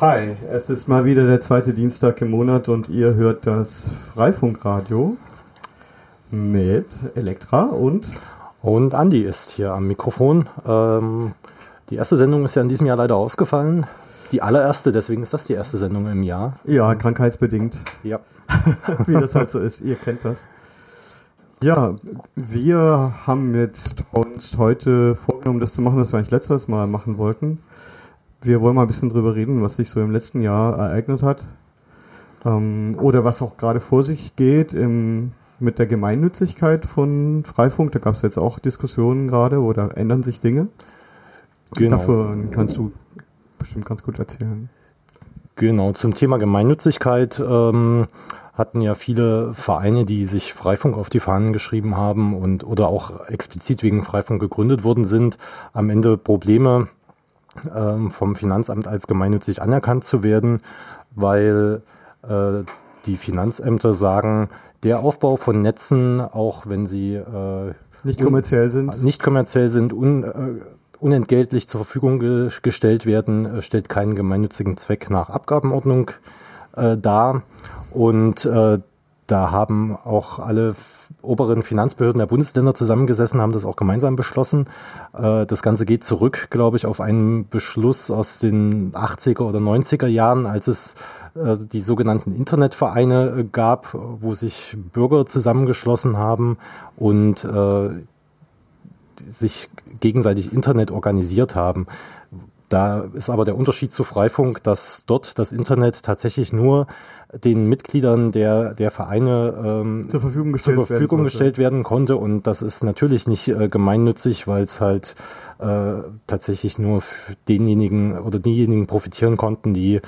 Hi, es ist mal wieder der zweite Dienstag im Monat und ihr hört das Freifunkradio mit Elektra und und Andi ist hier am Mikrofon. Ähm, die erste Sendung ist ja in diesem Jahr leider ausgefallen. Die allererste, deswegen ist das die erste Sendung im Jahr. Ja, krankheitsbedingt. Ja. Wie das halt so ist, ihr kennt das. Ja, wir haben jetzt uns heute vorgenommen, das zu machen, was wir eigentlich letztes Mal machen wollten. Wir wollen mal ein bisschen drüber reden, was sich so im letzten Jahr ereignet hat. Ähm, oder was auch gerade vor sich geht im, mit der Gemeinnützigkeit von Freifunk. Da gab es jetzt auch Diskussionen gerade oder ändern sich Dinge. Genau. Davon kannst du bestimmt ganz gut erzählen. Genau, zum Thema Gemeinnützigkeit ähm, hatten ja viele Vereine, die sich Freifunk auf die Fahnen geschrieben haben und oder auch explizit wegen Freifunk gegründet worden sind, am Ende Probleme vom Finanzamt als gemeinnützig anerkannt zu werden, weil äh, die Finanzämter sagen, der Aufbau von Netzen, auch wenn sie äh, nicht kommerziell sind, nicht kommerziell sind, un, äh, unentgeltlich zur Verfügung ge gestellt werden, äh, stellt keinen gemeinnützigen Zweck nach Abgabenordnung äh, dar. Und äh, da haben auch alle oberen Finanzbehörden der Bundesländer zusammengesessen, haben das auch gemeinsam beschlossen. Äh, das Ganze geht zurück, glaube ich, auf einen Beschluss aus den 80er oder 90er Jahren, als es äh, die sogenannten Internetvereine äh, gab, wo sich Bürger zusammengeschlossen haben und sich gegenseitig Internet organisiert haben. Da ist aber der Unterschied zu Freifunk, dass dort das Internet tatsächlich nur den Mitgliedern der, der Vereine ähm, zur Verfügung, gestellt, zur Verfügung werden gestellt werden konnte. Und das ist natürlich nicht äh, gemeinnützig, weil es halt äh, tatsächlich nur denjenigen oder diejenigen profitieren konnten, die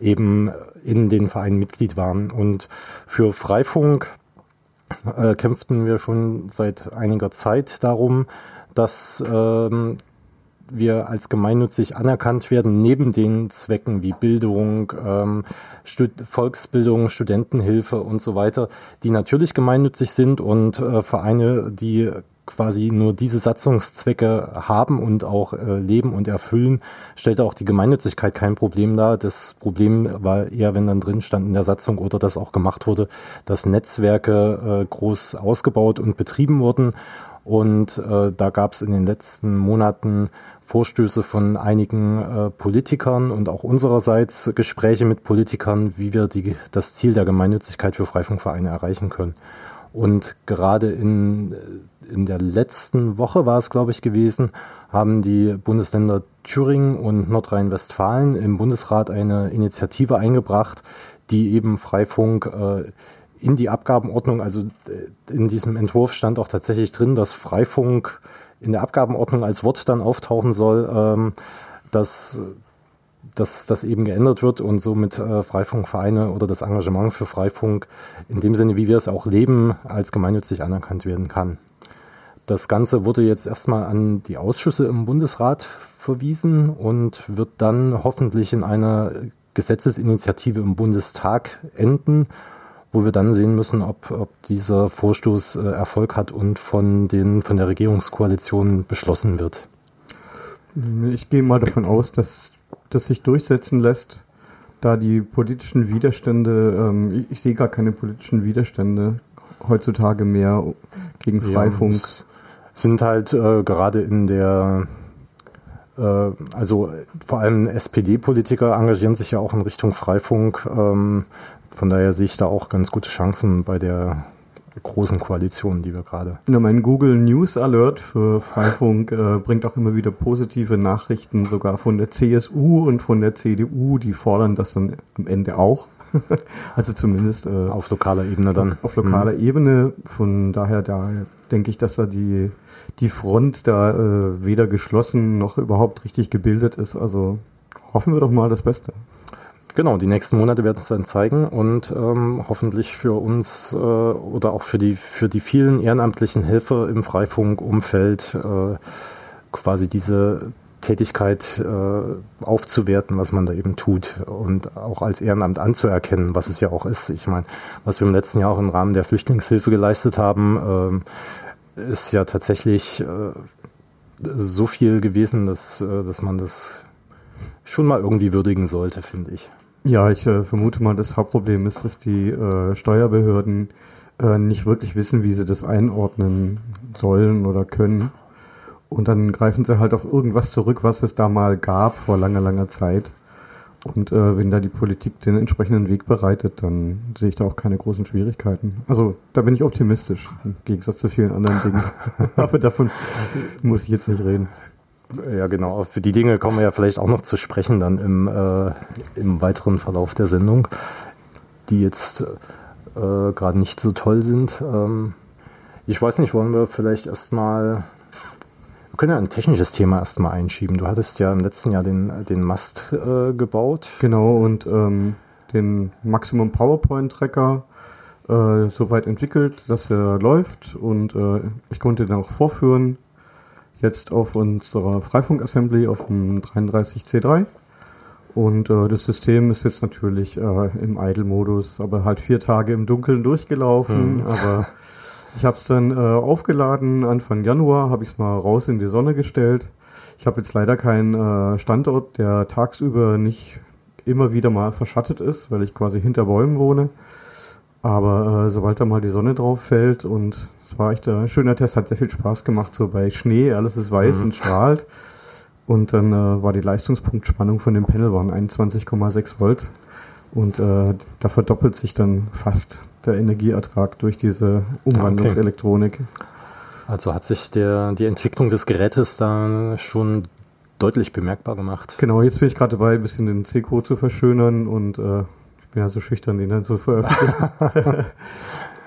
eben in den Vereinen Mitglied waren. Und für Freifunk äh, kämpften wir schon seit einiger Zeit darum, dass ähm, wir als gemeinnützig anerkannt werden, neben den Zwecken wie Bildung, ähm, Stud Volksbildung, Studentenhilfe und so weiter, die natürlich gemeinnützig sind und äh, Vereine, die quasi nur diese Satzungszwecke haben und auch äh, leben und erfüllen, stellte auch die Gemeinnützigkeit kein Problem dar. Das Problem war eher, wenn dann drin stand in der Satzung oder das auch gemacht wurde, dass Netzwerke äh, groß ausgebaut und betrieben wurden. Und äh, da gab es in den letzten Monaten Vorstöße von einigen äh, Politikern und auch unsererseits Gespräche mit Politikern, wie wir die, das Ziel der Gemeinnützigkeit für Freifunkvereine erreichen können. Und gerade in, in der letzten Woche war es, glaube ich, gewesen, haben die Bundesländer Thüringen und Nordrhein-Westfalen im Bundesrat eine Initiative eingebracht, die eben Freifunk äh, in die Abgabenordnung, also äh, in diesem Entwurf stand auch tatsächlich drin, dass Freifunk in der Abgabenordnung als Wort dann auftauchen soll, ähm, dass, dass das eben geändert wird und somit äh, Freifunkvereine oder das Engagement für Freifunk in dem Sinne, wie wir es auch leben, als gemeinnützig anerkannt werden kann. Das Ganze wurde jetzt erstmal an die Ausschüsse im Bundesrat verwiesen und wird dann hoffentlich in einer Gesetzesinitiative im Bundestag enden wo wir dann sehen müssen, ob, ob dieser Vorstoß äh, Erfolg hat und von, den, von der Regierungskoalition beschlossen wird. Ich gehe mal davon aus, dass das sich durchsetzen lässt, da die politischen Widerstände, ähm, ich, ich, sehe gar keine politischen Widerstände heutzutage mehr gegen Freifunk. Ja, sind halt äh, gerade in der äh, also vor allem SPD-Politiker engagieren sich ja auch in Richtung Freifunk. Von daher sehe ich da auch ganz gute Chancen bei der großen Koalition, die wir gerade. Ja, mein Google News Alert für Freifunk äh, bringt auch immer wieder positive Nachrichten, sogar von der CSU und von der CDU, die fordern das dann am Ende auch. also zumindest äh, auf lokaler Ebene dann. Auf lokaler mhm. Ebene. Von daher, da denke ich, dass da die, die Front da äh, weder geschlossen noch überhaupt richtig gebildet ist. Also hoffen wir doch mal das Beste. Genau, die nächsten Monate werden es dann zeigen und ähm, hoffentlich für uns äh, oder auch für die für die vielen ehrenamtlichen Helfer im Freifunkumfeld äh, quasi diese Tätigkeit äh, aufzuwerten, was man da eben tut und auch als Ehrenamt anzuerkennen, was es ja auch ist. Ich meine, was wir im letzten Jahr auch im Rahmen der Flüchtlingshilfe geleistet haben, äh, ist ja tatsächlich äh, so viel gewesen, dass, äh, dass man das schon mal irgendwie würdigen sollte, finde ich. Ja, ich äh, vermute mal, das Hauptproblem ist, dass die äh, Steuerbehörden äh, nicht wirklich wissen, wie sie das einordnen sollen oder können. Und dann greifen sie halt auf irgendwas zurück, was es da mal gab vor langer, langer Zeit. Und äh, wenn da die Politik den entsprechenden Weg bereitet, dann sehe ich da auch keine großen Schwierigkeiten. Also da bin ich optimistisch, im Gegensatz zu vielen anderen Dingen. Aber davon muss ich jetzt nicht reden. Ja, genau. Für die Dinge kommen wir ja vielleicht auch noch zu sprechen dann im, äh, im weiteren Verlauf der Sendung, die jetzt äh, gerade nicht so toll sind. Ähm, ich weiß nicht, wollen wir vielleicht erstmal wir können ja ein technisches Thema erstmal einschieben. Du hattest ja im letzten Jahr den, den Mast äh, gebaut. Genau, und ähm, den Maximum PowerPoint Tracker äh, soweit entwickelt, dass er läuft und äh, ich konnte den auch vorführen. Jetzt auf unserer Freifunk-Assembly auf dem 33C3. Und äh, das System ist jetzt natürlich äh, im Idle-Modus, aber halt vier Tage im Dunkeln durchgelaufen. Mhm. Aber ich habe es dann äh, aufgeladen, Anfang Januar habe ich es mal raus in die Sonne gestellt. Ich habe jetzt leider keinen äh, Standort, der tagsüber nicht immer wieder mal verschattet ist, weil ich quasi hinter Bäumen wohne. Aber äh, sobald da mal die Sonne drauf fällt und es war echt ein schöner Test, hat sehr viel Spaß gemacht, so bei Schnee, alles ist weiß mhm. und strahlt. Und dann äh, war die Leistungspunktspannung von dem Panel waren 21,6 Volt. Und äh, da verdoppelt sich dann fast der Energieertrag durch diese Umwandlungselektronik. Okay. Also hat sich der, die Entwicklung des Gerätes da schon deutlich bemerkbar gemacht. Genau, jetzt bin ich gerade dabei, ein bisschen den C-Code zu verschönern und äh, ich bin ja so schüchtern, den dann zu veröffentlichen.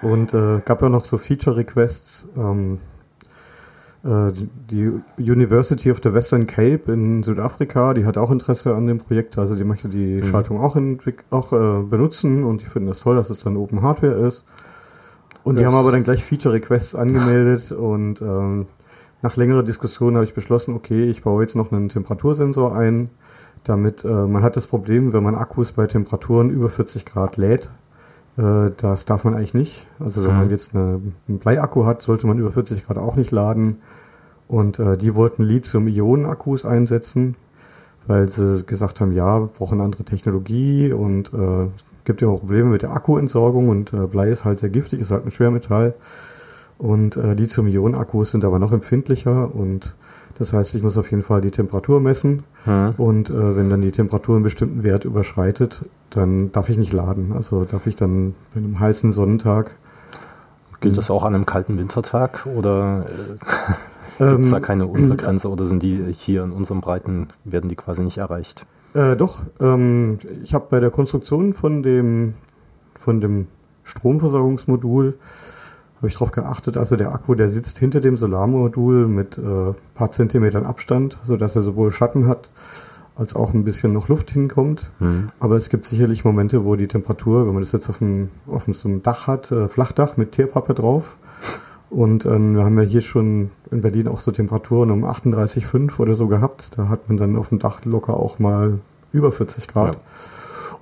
und äh, gab ja noch so Feature-Requests. Ähm, äh, die University of the Western Cape in Südafrika, die hat auch Interesse an dem Projekt, also die möchte die mhm. Schaltung auch, auch äh, benutzen und die finden das toll, dass es dann Open Hardware ist. Und das die haben aber dann gleich Feature Requests angemeldet und ähm, nach längerer Diskussion habe ich beschlossen, okay, ich baue jetzt noch einen Temperatursensor ein, damit äh, man hat das Problem, wenn man Akkus bei Temperaturen über 40 Grad lädt, das darf man eigentlich nicht. Also wenn mhm. man jetzt eine, einen Bleiakku hat, sollte man über 40 Grad auch nicht laden. Und äh, die wollten Lithium-Ionen-Akkus einsetzen, weil sie gesagt haben, ja, wir brauchen eine andere Technologie und äh, gibt ja auch Probleme mit der Akkuentsorgung und äh, Blei ist halt sehr giftig, ist halt ein Schwermetall. Und äh, Lithium-Ionen-Akkus sind aber noch empfindlicher und das heißt, ich muss auf jeden Fall die Temperatur messen hm. und äh, wenn dann die Temperatur einen bestimmten Wert überschreitet, dann darf ich nicht laden. Also darf ich dann bei einem heißen Sonnentag. Gilt das auch an einem kalten Wintertag oder äh, gibt es da ähm, keine Untergrenze oder sind die hier in unseren Breiten, werden die quasi nicht erreicht? Äh, doch, ähm, ich habe bei der Konstruktion von dem, von dem Stromversorgungsmodul habe ich darauf geachtet, also der Akku, der sitzt hinter dem Solarmodul mit äh, paar Zentimetern Abstand, sodass er sowohl Schatten hat, als auch ein bisschen noch Luft hinkommt. Mhm. Aber es gibt sicherlich Momente, wo die Temperatur, wenn man das jetzt auf dem, auf dem so einem Dach hat, äh, Flachdach mit Tierpappe drauf. Und äh, wir haben ja hier schon in Berlin auch so Temperaturen um 38,5 oder so gehabt. Da hat man dann auf dem Dach locker auch mal über 40 Grad. Ja.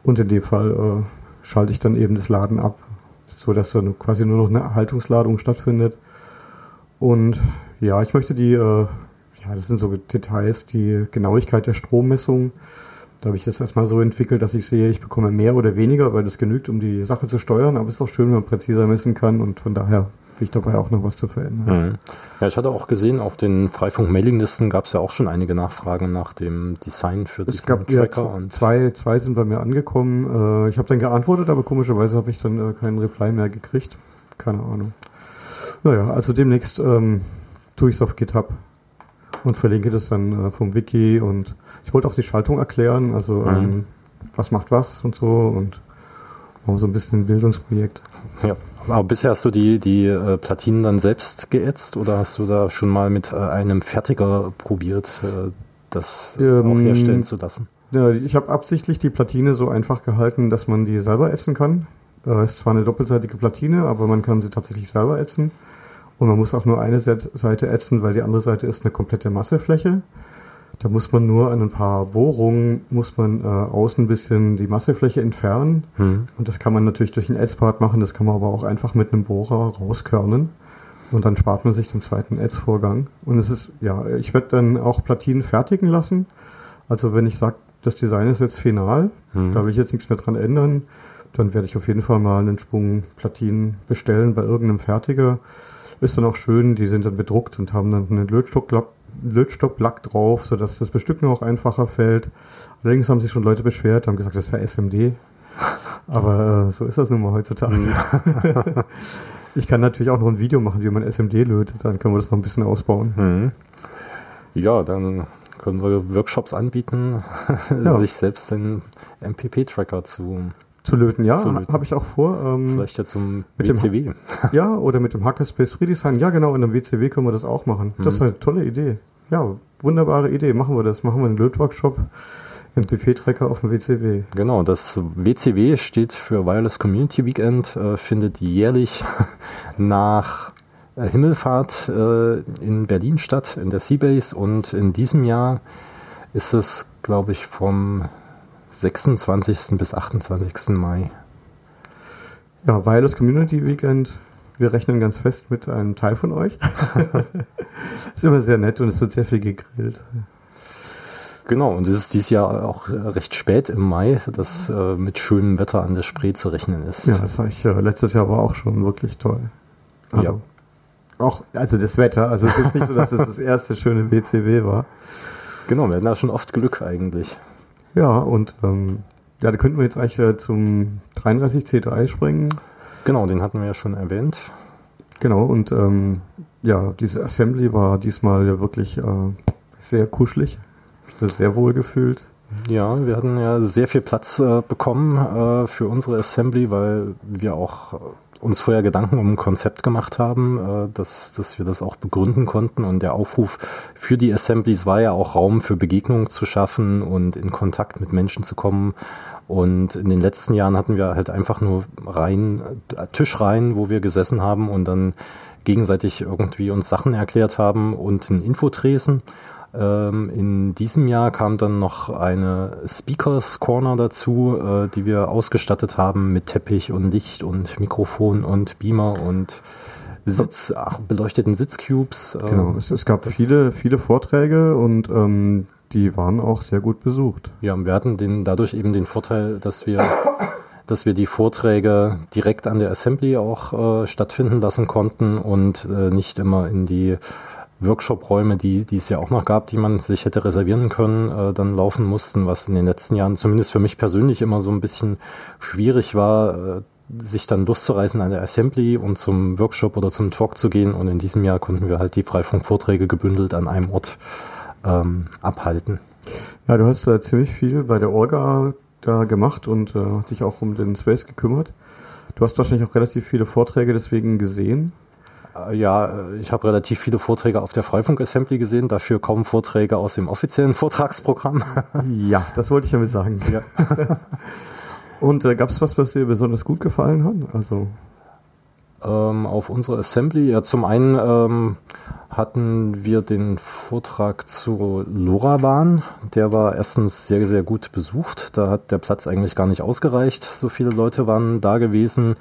Und in dem Fall äh, schalte ich dann eben das Laden ab so dass dann quasi nur noch eine Erhaltungsladung stattfindet. Und ja, ich möchte die, äh, ja, das sind so Details, die Genauigkeit der Strommessung. Da habe ich das erstmal so entwickelt, dass ich sehe, ich bekomme mehr oder weniger, weil das genügt, um die Sache zu steuern. Aber es ist auch schön, wenn man präziser messen kann und von daher will ich dabei auch noch was zu verändern. Mhm. Ja, ich hatte auch gesehen, auf den Freifunk-Mailinglisten gab es ja auch schon einige Nachfragen nach dem Design für diesen es gab, Tracker. Ja, und zwei, zwei sind bei mir angekommen. Äh, ich habe dann geantwortet, aber komischerweise habe ich dann äh, keinen Reply mehr gekriegt. Keine Ahnung. Naja, also demnächst ähm, tue ich es auf GitHub und verlinke das dann äh, vom Wiki und ich wollte auch die Schaltung erklären, also mhm. ähm, was macht was und so und so ein bisschen ein Bildungsprojekt. Ja. Aber bisher hast du die, die äh, Platinen dann selbst geätzt oder hast du da schon mal mit äh, einem Fertiger probiert, äh, das ähm, auch herstellen zu lassen? Ja, ich habe absichtlich die Platine so einfach gehalten, dass man die selber ätzen kann. Äh, ist zwar eine doppelseitige Platine, aber man kann sie tatsächlich selber ätzen. Und man muss auch nur eine Seite ätzen, weil die andere Seite ist eine komplette Massefläche. Da muss man nur an ein paar Bohrungen, muss man äh, außen ein bisschen die Massefläche entfernen. Hm. Und das kann man natürlich durch einen Ätzpart machen, das kann man aber auch einfach mit einem Bohrer rauskörnen. Und dann spart man sich den zweiten Ätzvorgang. Und es ist, ja, ich werde dann auch Platinen fertigen lassen. Also wenn ich sage, das Design ist jetzt final. Mhm. Da will ich jetzt nichts mehr dran ändern. Dann werde ich auf jeden Fall mal einen Sprung Platinen bestellen bei irgendeinem Fertiger. Ist dann auch schön, die sind dann bedruckt und haben dann einen Lötstocklack, Lötstocklack drauf, sodass das Bestücken auch einfacher fällt. Allerdings haben sich schon Leute beschwert, haben gesagt, das ist ja SMD. Aber äh, so ist das nun mal heutzutage. ich kann natürlich auch noch ein Video machen, wie man SMD lötet, dann können wir das noch ein bisschen ausbauen. Mhm. Ja, dann können wir Workshops anbieten, Ja. sich selbst den MPP-Tracker zu, Zu löten, ja, habe ich auch vor. Ähm, vielleicht ja zum Mit dem WCW. Ja, oder mit dem Hackerspace Design. Ja, genau, in einem WCW können wir das auch machen. Das ist Mhm. eine tolle Idee. Ja, wunderbare Idee. Machen wir das. Machen wir einen Lötworkshop, MPP-Tracker auf dem WCW. Genau, das WCW steht für Wireless Community Weekend, äh, findet jährlich nach äh, Himmelfahrt äh, in Berlin statt, in der Seabase. Und in diesem Jahr ist es, glaube ich, vom 26. bis 28. Mai. Ja, Wireless Community Weekend. Wir rechnen ganz fest mit einem Teil von euch. ist immer sehr nett und es wird sehr viel gegrillt. Genau, und es ist dieses Jahr auch recht spät im Mai, dass äh, mit schönem Wetter an der Spree zu rechnen ist. Ja, das war ich, äh, letztes Jahr war auch schon wirklich toll. Also, auch, also das Wetter. Also es ist nicht so, dass es das erste schöne WCW war. Genau, wir hatten da schon oft Glück eigentlich. Ja, und ähm, ja, da könnten wir jetzt eigentlich äh, zum 33C3 springen. Genau, den hatten wir ja schon erwähnt. Genau, und ähm, ja, diese Assembly war diesmal ja wirklich äh, sehr kuschelig. Ich das sehr wohl gefühlt. Ja, wir hatten ja sehr viel Platz äh, bekommen äh, für unsere Assembly, weil wir auch äh, uns vorher Gedanken um ein Konzept gemacht haben, äh, dass, dass wir das auch begründen konnten. Und der Aufruf für die Assemblies war ja auch Raum für Begegnungen zu schaffen und in Kontakt mit Menschen zu kommen. Und in den letzten Jahren hatten wir halt einfach nur Reihen, äh, Tischreihen, wo wir gesessen haben und dann gegenseitig irgendwie uns Sachen erklärt haben und einen Infotresen. Ähm, in diesem Jahr kam dann noch eine Speakers Corner dazu, äh, die wir ausgestattet haben mit Teppich und Licht und Mikrofon und Beamer und Sitz, ach, beleuchteten Sitzcubes. äh, Genau, es, es gab viele, viele Vorträge und ähm, die waren auch sehr gut besucht. Ja, und wir hatten den, dadurch eben den Vorteil, dass wir, dass wir die Vorträge direkt an der Assembly auch äh, stattfinden lassen konnten und äh, nicht immer in die Workshop-Räume, die, die es ja auch noch gab, die man sich hätte reservieren können, äh, dann laufen mussten, was in den letzten Jahren zumindest für mich persönlich immer so ein bisschen schwierig war, äh, sich dann loszureißen an der Assembly und zum Workshop oder zum Talk zu gehen. Und in diesem Jahr konnten wir halt die Freifunk-Vorträge gebündelt an einem Ort ähm, abhalten. Ja, du hast äh, ziemlich viel bei der Orga da gemacht und äh, hast dich auch um den Space gekümmert. Du hast wahrscheinlich auch relativ viele Vorträge deswegen gesehen. Äh, Ja, äh, ich habe relativ viele Vorträge auf der Freifunk Assembly gesehen, dafür kaum Vorträge aus dem offiziellen Vortragsprogramm. Ja, das wollte ich damit sagen. Ja. und äh, gab es was, was dir besonders gut gefallen hat? Also, ähm, auf unserer Assembly, ja, zum einen ähm, hatten wir den Vortrag zu LoRaWAN. Der war erstens sehr, sehr gut besucht. Da hat der Platz eigentlich gar nicht ausgereicht. So viele Leute waren da gewesen.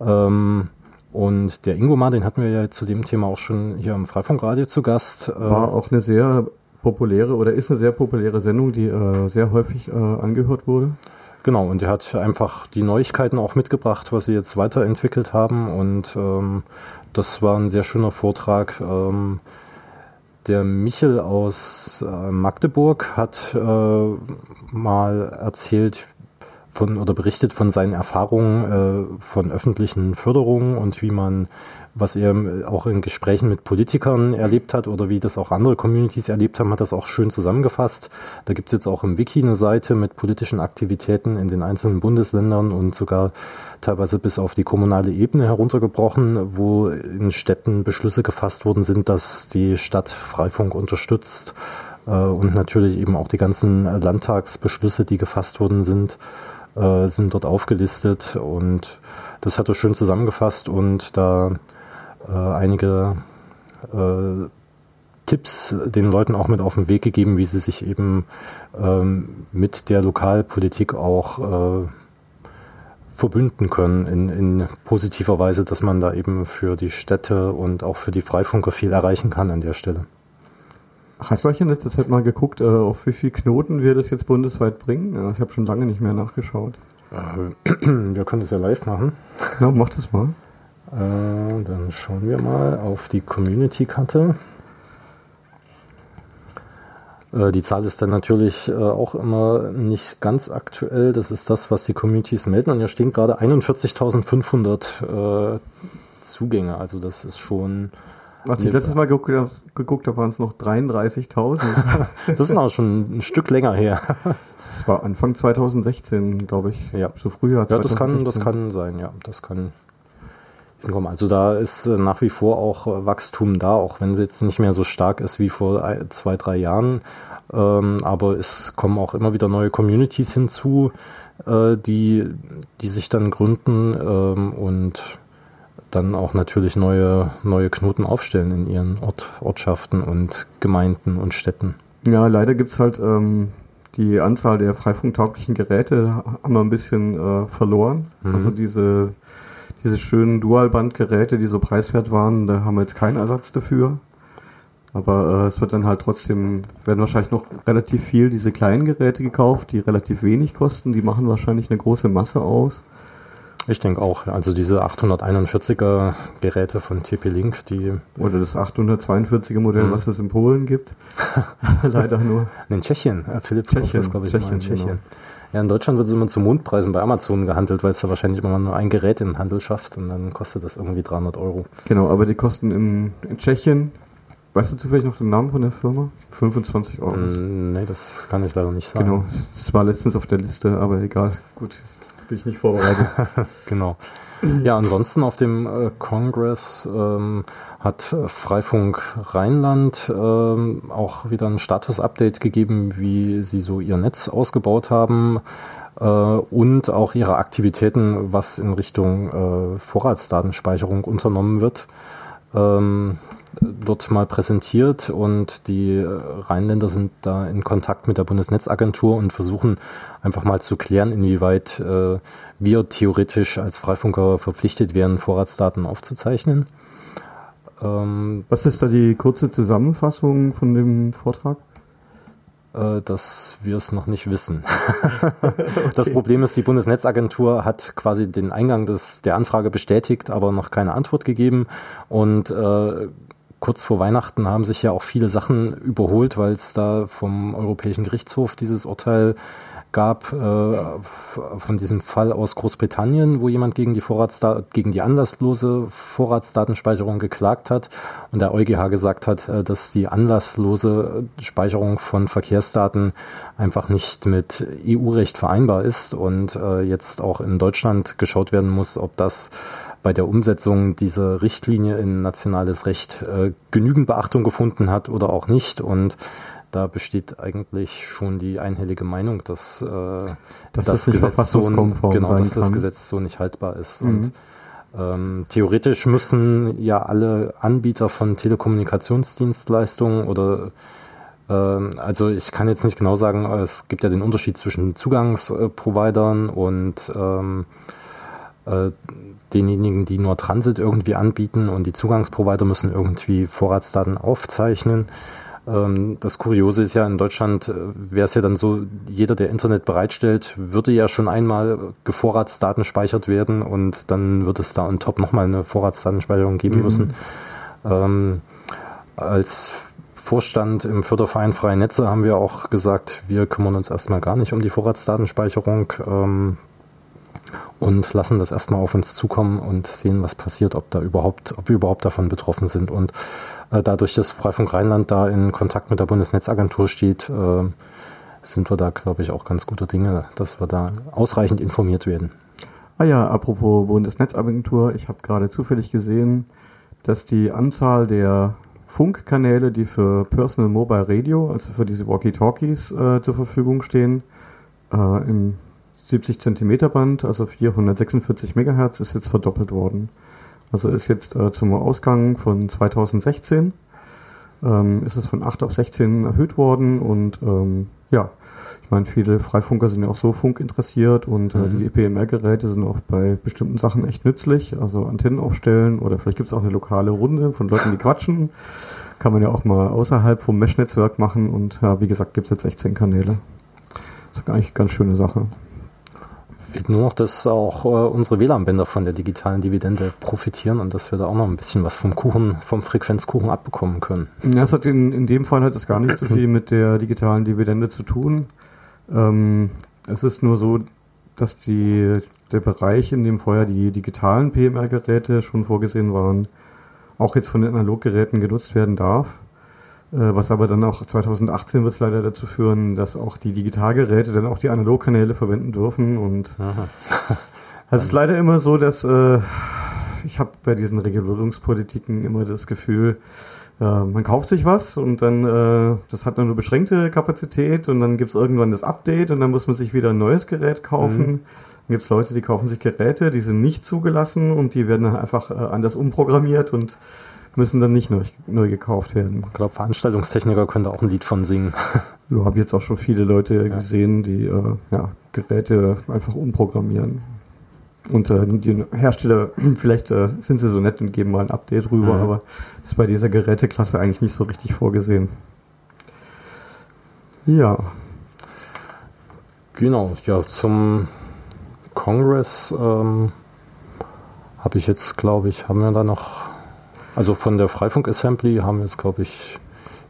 Ähm, und der Ingomar, den hatten wir ja zu dem Thema auch schon hier im Freifunkradio zu Gast. Äh, war auch eine sehr populäre oder ist eine sehr populäre Sendung, die äh, sehr häufig äh, angehört wurde. Genau, und er hat einfach die Neuigkeiten auch mitgebracht, was sie jetzt weiterentwickelt haben. Und ähm, das war ein sehr schöner Vortrag. Ähm, der Michel aus äh, Magdeburg hat äh, mal erzählt von oder berichtet von seinen Erfahrungen äh, von öffentlichen Förderungen und wie man, was er auch in Gesprächen mit Politikern erlebt hat oder wie das auch andere Communities erlebt haben, hat das auch schön zusammengefasst. Da gibt es jetzt auch im Wiki eine Seite mit politischen Aktivitäten in den einzelnen Bundesländern und sogar teilweise bis auf die kommunale Ebene heruntergebrochen, wo in Städten Beschlüsse gefasst worden sind, dass die Stadt Freifunk unterstützt äh, und natürlich eben auch die ganzen Landtagsbeschlüsse, die gefasst worden sind, äh, sind dort aufgelistet und das hat er schön zusammengefasst und da äh, einige äh, Tipps den Leuten auch mit auf den Weg gegeben, wie sie sich eben ähm, mit der Lokalpolitik auch äh, verbünden können in, in positiver Weise, dass man da eben für die Städte und auch für die Freifunker viel erreichen kann an der Stelle. Hast du euch in letzter Zeit mal geguckt, äh, auf wie viele Knoten wir das jetzt bundesweit bringen? Ja, ich habe schon lange nicht mehr nachgeschaut. Äh, wir können das ja live machen. Genau, mach das mal. Äh, dann schauen wir mal auf die Community-Karte. Die Zahl ist dann natürlich auch immer nicht ganz aktuell. Das ist das, was die Communities melden. Und hier stehen gerade 41.500 äh, Zugänge. Also das ist schon... Als ich letztes Mal geguckt habe, geguckt habe waren es noch 33.000. das ist auch schon ein Stück länger her. das war Anfang 2016, glaube ich. Ja. So früher. Ja, das kann, das kann sein, ja. Das kann hinkommen. Also da ist äh, nach wie vor auch äh, Wachstum da, auch wenn es jetzt nicht mehr so stark ist wie vor zwei, drei Jahren. Ähm, aber es kommen auch immer wieder neue Communities hinzu, äh, die, die sich dann gründen ähm, und dann auch natürlich neue, neue Knoten aufstellen in ihren Ort, Ortschaften und Gemeinden und Städten. Ja, leider gibt es halt ähm, die Anzahl der freifunktauglichen Geräte haben wir ein bisschen äh, verloren. Mhm. Also diese, diese schönen Dualbandgeräte, die so preiswert waren, da haben wir jetzt keinen Ersatz dafür. Aber äh, es wird dann halt trotzdem, werden wahrscheinlich noch relativ viel diese kleinen Geräte gekauft, die relativ wenig kosten. Die machen wahrscheinlich eine große Masse aus. Ich denke auch. Also diese 841er Geräte von TP-Link, die... Oder das 842er Modell, mhm. was es in Polen gibt. Leider nur. In Tschechien. Äh, Philipp Tschechien, das, glaube ich, Tschechien, in Tschechien. Genau. Ja, in Deutschland wird es immer zu Mondpreisen bei Amazon gehandelt, weil es da wahrscheinlich immer nur ein Gerät in den Handel schafft und dann kostet das irgendwie 300 Euro. Genau, aber die kosten in, in Tschechien Weißt du zufällig noch den Namen von der Firma? 25 Euro. Mm, nee, das kann ich leider nicht sagen. Genau, es war letztens auf der Liste, aber egal. Gut, bin ich nicht vorbereitet. genau. Ja, ansonsten auf dem äh, Kongress ähm, hat äh, Freifunk Rheinland ähm, auch wieder ein Status-Update gegeben, wie sie so ihr Netz ausgebaut haben äh, und auch ihre Aktivitäten, was in Richtung äh, Vorratsdatenspeicherung unternommen wird. Ähm, dort mal präsentiert und die Rheinländer sind da in Kontakt mit der Bundesnetzagentur und versuchen einfach mal zu klären, inwieweit äh, wir theoretisch als Freifunker verpflichtet wären, Vorratsdaten aufzuzeichnen. Ähm, Was ist da die kurze Zusammenfassung von dem Vortrag? Äh, dass wir es noch nicht wissen. okay. Das Problem ist, die Bundesnetzagentur hat quasi den Eingang des, der Anfrage bestätigt, aber noch keine Antwort gegeben. Und äh, kurz vor Weihnachten haben sich ja auch viele Sachen überholt, weil es da vom Europäischen Gerichtshof dieses Urteil gab äh, von diesem Fall aus Großbritannien, wo jemand gegen die gegen die anlasslose Vorratsdatenspeicherung geklagt hat und der EuGH gesagt hat, äh, dass die anlasslose Speicherung von Verkehrsdaten einfach nicht mit EU-Recht vereinbar ist und äh, jetzt auch in Deutschland geschaut werden muss, ob das bei der Umsetzung dieser Richtlinie in nationales Recht äh, genügend Beachtung gefunden hat oder auch nicht. Und da besteht eigentlich schon die einhellige Meinung, dass, äh, dass das, das Gesetz so, genau, dass das Gesetz so nicht haltbar ist. Mhm. Und ähm, theoretisch müssen ja alle Anbieter von Telekommunikationsdienstleistungen oder ähm, also ich kann jetzt nicht genau sagen, es gibt ja den Unterschied zwischen Zugangsprovidern und ähm, äh, denjenigen, die nur Transit irgendwie anbieten und die Zugangsprovider müssen irgendwie Vorratsdaten aufzeichnen. Ähm, das Kuriose ist ja, in Deutschland äh, wäre es ja dann so, jeder, der Internet bereitstellt, würde ja schon einmal gevorratsdaten speichert werden und dann wird es da on top nochmal eine Vorratsdatenspeicherung geben mhm. müssen. Ähm, als Vorstand im Förderverein Freie Netze haben wir auch gesagt, wir kümmern uns erstmal gar nicht um die Vorratsdatenspeicherung. Ähm, und lassen das erstmal auf uns zukommen und sehen, was passiert, ob da überhaupt, ob wir überhaupt davon betroffen sind. Und äh, dadurch, dass Freifunk Rheinland da in Kontakt mit der Bundesnetzagentur steht, äh, sind wir da, glaube ich, auch ganz gute Dinge, dass wir da ausreichend informiert werden. Ah ja, apropos Bundesnetzagentur, ich habe gerade zufällig gesehen, dass die Anzahl der Funkkanäle, die für Personal Mobile Radio, also für diese Walkie-Talkies äh, zur Verfügung stehen, äh, im 70 Zentimeter Band, also 446 Megahertz, ist jetzt verdoppelt worden. Also ist jetzt äh, zum Ausgang von 2016 ähm, ist es von 8 auf 16 erhöht worden und ähm, ja, ich meine, viele Freifunker sind ja auch so funkinteressiert und äh, mhm. die EPMR-Geräte sind auch bei bestimmten Sachen echt nützlich, also Antennen aufstellen oder vielleicht gibt es auch eine lokale Runde von Leuten, die quatschen. kann man ja auch mal außerhalb vom Mesh-Netzwerk machen und ja, wie gesagt, gibt es jetzt 16 Kanäle. Das ist eigentlich eine ganz schöne Sache. Fehlt nur noch, dass auch äh, unsere WLAN-Bänder von der digitalen Dividende profitieren und dass wir da auch noch ein bisschen was vom Kuchen, vom Frequenzkuchen abbekommen können. Ja, es hat in, in dem Fall hat es gar nicht so viel mit der digitalen Dividende zu tun. Ähm, es ist nur so, dass die, der Bereich, in dem vorher die digitalen PMR-Geräte schon vorgesehen waren, auch jetzt von den Analoggeräten genutzt werden darf. Äh, was aber dann auch 2018 wird es leider dazu führen, dass auch die Digitalgeräte dann auch die Analogkanäle verwenden dürfen. Und es ist leider immer so, dass äh, ich habe bei diesen Regulierungspolitiken immer das Gefühl, äh, man kauft sich was und dann, äh, das hat nur eine beschränkte Kapazität und dann gibt es irgendwann das Update und dann muss man sich wieder ein neues Gerät kaufen. Mhm. Dann gibt es Leute, die kaufen sich Geräte, die sind nicht zugelassen und die werden dann einfach äh, anders umprogrammiert und müssen dann nicht neu, neu gekauft werden. Ich glaube, Veranstaltungstechniker können da auch ein Lied von singen. Ja, habe jetzt auch schon viele Leute ja. gesehen, die äh, ja, Geräte einfach umprogrammieren. Und äh, die Hersteller, vielleicht äh, sind sie so nett und geben mal ein Update rüber, mhm. aber ist bei dieser Geräteklasse eigentlich nicht so richtig vorgesehen. Ja. Genau, ja, zum Congress ähm, habe ich jetzt, glaube ich, haben wir da noch, also von der Freifunk Assembly haben wir jetzt, glaube ich,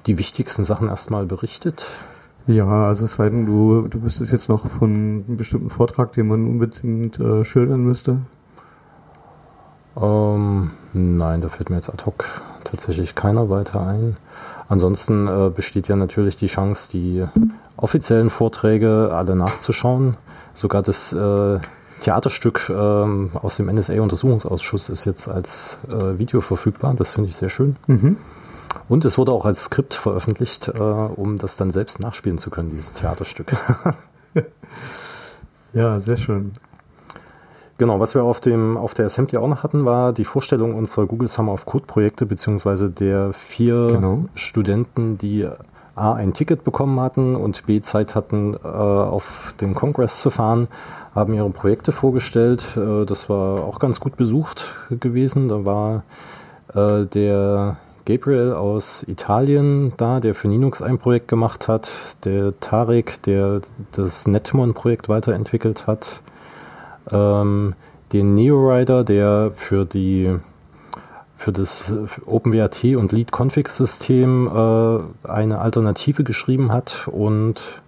die wichtigsten Sachen erstmal berichtet. Ja, also es sei denn, du, du wüsstest jetzt noch von einem bestimmten Vortrag, den man unbedingt äh, schildern müsste. Ähm, nein, da fällt mir jetzt ad hoc tatsächlich keiner weiter ein. Ansonsten äh, besteht ja natürlich die Chance, die offiziellen Vorträge alle nachzuschauen. Sogar das äh, Theaterstück ähm, aus dem NSA-Untersuchungsausschuss ist jetzt als äh, Video verfügbar. Das finde ich sehr schön. Mhm. Und es wurde auch als Skript veröffentlicht, äh, um das dann selbst nachspielen zu können, dieses Theaterstück. ja, sehr schön. Genau, was wir auf, dem, auf der Assembly auch noch hatten, war die Vorstellung unserer Google Summer of Code Projekte, beziehungsweise der vier genau. Studenten, die A, ein Ticket bekommen hatten und B, Zeit hatten, äh, auf den Kongress zu fahren, haben ihre Projekte vorgestellt. Äh, das war auch ganz gut besucht gewesen. Da war äh, der Gabriel aus Italien da, der für Linux ein Projekt gemacht hat, der Tarek, der das Netmon-Projekt weiterentwickelt hat, ähm, den NeoRider, der für die für das OpenWrt und Lead-Config-System äh, eine Alternative geschrieben hat und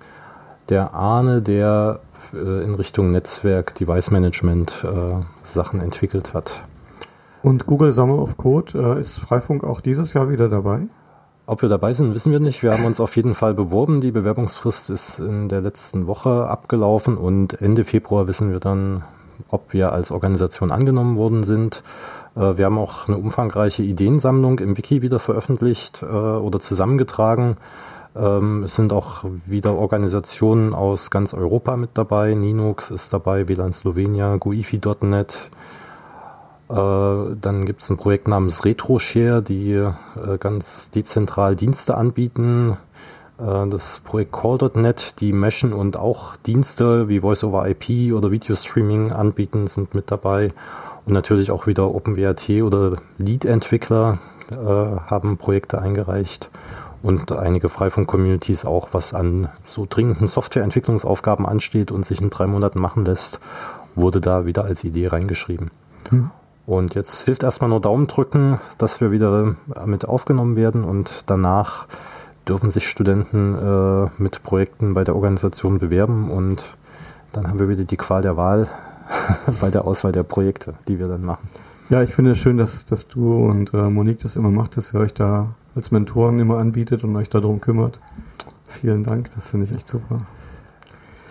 der Arne, der in Richtung Netzwerk, Device Management äh, Sachen entwickelt hat. Und Google Summer of Code, äh, ist Freifunk auch dieses Jahr wieder dabei? Ob wir dabei sind, wissen wir nicht. Wir haben uns auf jeden Fall beworben. Die Bewerbungsfrist ist in der letzten Woche abgelaufen und Ende Februar wissen wir dann, ob wir als Organisation angenommen worden sind. Äh, wir haben auch eine umfangreiche Ideensammlung im Wiki wieder veröffentlicht äh, oder zusammengetragen. Ähm, es sind auch wieder Organisationen aus ganz Europa mit dabei. Linux ist dabei, WLAN Slovenia, GUIFI.net, äh, dann gibt es ein Projekt namens RetroShare, die äh, ganz dezentral Dienste anbieten. Äh, das Projekt Call.net, die meshen und auch Dienste wie Voice over IP oder Videostreaming anbieten, sind mit dabei. Und natürlich auch wieder OpenWrt oder Lead-Entwickler haben Projekte eingereicht und einige Freifunk-Communities auch, was an so dringenden Softwareentwicklungsaufgaben ansteht und sich in drei Monaten machen lässt, wurde da wieder als Idee reingeschrieben. Hm. Und jetzt hilft erstmal nur Daumen drücken, dass wir wieder mit aufgenommen werden und danach dürfen sich Studenten äh, mit Projekten bei der Organisation bewerben und dann haben wir wieder die Qual der Wahl bei der Auswahl der Projekte, die wir dann machen. Ja, ich finde es schön, dass, dass du und äh, Monique das immer macht, dass ihr euch da als Mentoren immer anbietet und euch darum kümmert. Vielen Dank, das finde ich echt super.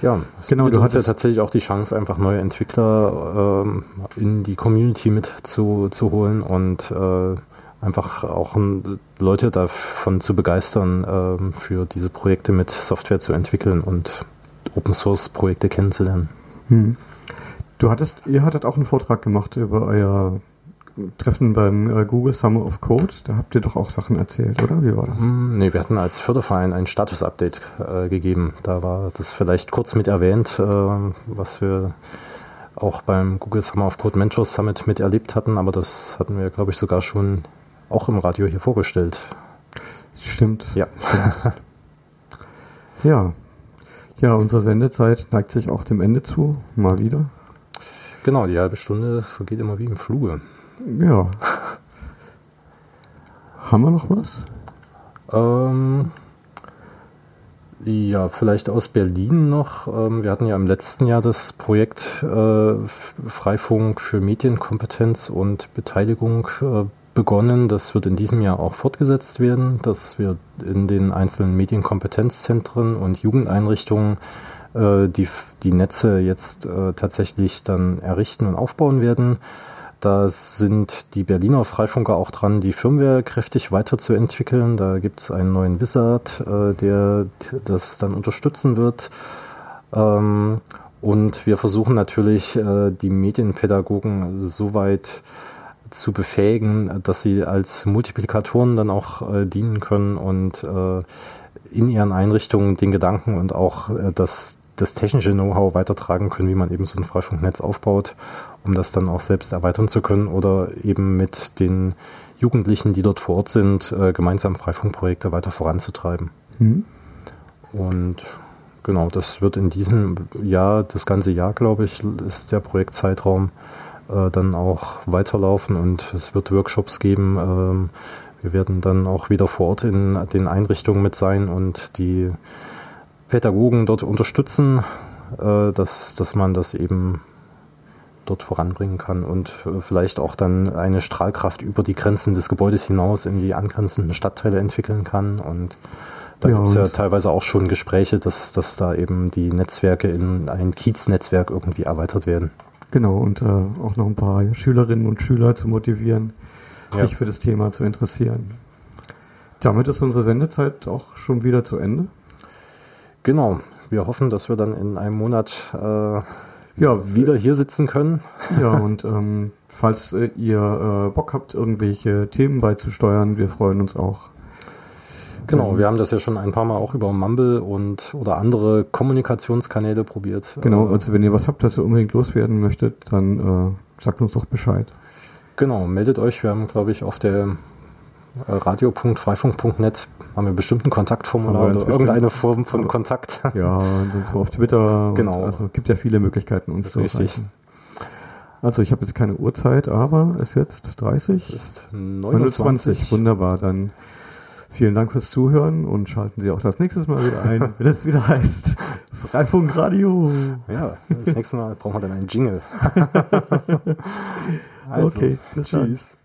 Ja, genau. Du hattest ja tatsächlich auch die Chance, einfach neue Entwickler ähm, in die Community mit zu, zu holen und äh, einfach auch um, Leute davon zu begeistern, äh, für diese Projekte mit Software zu entwickeln und Open Source Projekte kennenzulernen. Hm. Du hattest, ihr hattet auch einen Vortrag gemacht über euer Treffen beim äh, Google Summer of Code, da habt ihr doch auch Sachen erzählt, oder? Wie war das? Mm, nee, wir hatten als Förderverein ein Status-Update äh, gegeben. Da war das vielleicht kurz mit erwähnt, äh, was wir auch beim Google Summer of Code Mentors Summit miterlebt hatten, aber das hatten wir, glaube ich, sogar schon auch im Radio hier vorgestellt. Stimmt. Ja. Stimmt. ja. Ja, unsere Sendezeit neigt sich auch dem Ende zu. Mal wieder. Genau, die halbe Stunde vergeht immer wie im Fluge. Ja. Haben wir noch was? Ähm, ja, vielleicht aus Berlin noch. Ähm, wir hatten ja im letzten Jahr das Projekt äh, Freifunk für Medienkompetenz und Beteiligung äh, begonnen. Das wird in diesem Jahr auch fortgesetzt werden, dass wir in den einzelnen Medienkompetenzzentren und Jugendeinrichtungen äh, die, die Netze jetzt tatsächlich dann errichten und aufbauen werden. Da sind die Berliner Freifunker auch dran, die Firmware kräftig weiterzuentwickeln. Da gibt es einen neuen Wizard, äh, der das dann unterstützen wird. Ähm, und wir versuchen natürlich, äh, die Medienpädagogen soweit zu befähigen, dass sie als Multiplikatoren dann auch äh, dienen können und äh, in ihren Einrichtungen den Gedanken und auch äh, das, das technische Know-how weitertragen können, wie man eben so ein Freifunknetz aufbaut, um das dann auch selbst erweitern zu können oder eben mit den Jugendlichen, die dort vor Ort sind, äh, gemeinsam Freifunkprojekte weiter voranzutreiben. Mhm. Und genau, das wird in diesem Jahr, das ganze Jahr, glaube ich, ist der Projektzeitraum äh, dann auch weiterlaufen und es wird Workshops geben. Ähm, wir werden dann auch wieder vor Ort in den Einrichtungen mit sein und die Pädagogen dort unterstützen, äh, dass, dass man das eben dort voranbringen kann und äh, vielleicht auch dann eine Strahlkraft über die Grenzen des Gebäudes hinaus in die angrenzenden Stadtteile entwickeln kann. Und da ja, gibt es ja teilweise auch schon Gespräche, dass, dass da eben die Netzwerke in ein Kieznetzwerk irgendwie erweitert werden. Genau, und äh, auch noch ein paar Schülerinnen und Schüler zu motivieren, ja. sich für das Thema zu interessieren. Damit ist unsere Sendezeit auch schon wieder zu Ende. Genau, wir hoffen, dass wir dann in einem Monat äh, ja, wieder hier sitzen können. Ja, und ähm, falls äh, ihr äh, Bock habt, irgendwelche Themen beizusteuern, wir freuen uns auch. Genau, wir haben das ja schon ein paar Mal auch über Mumble und oder andere Kommunikationskanäle probiert. Genau, äh, also wenn ihr was habt, das ihr unbedingt loswerden möchtet, dann äh, sagt uns doch Bescheid. Genau, meldet euch. Wir haben, glaube ich, auf der radio.freifunk.net haben wir bestimmt ein Kontaktformular oder irgendeine Form von Kontakt. Ja, und so auf Twitter. Genau. Also gibt ja viele Möglichkeiten, uns zu Richtig. erreichen. Also ich habe jetzt keine Uhrzeit, aber ist jetzt 30? Ist 29. 29. Wunderbar, dann vielen Dank fürs Zuhören und schalten Sie auch das nächste Mal wieder ein, wenn es wieder heißt Freifunkradio. Ja, das nächste Mal brauchen wir dann einen Jingle. also, okay, bis tschüss.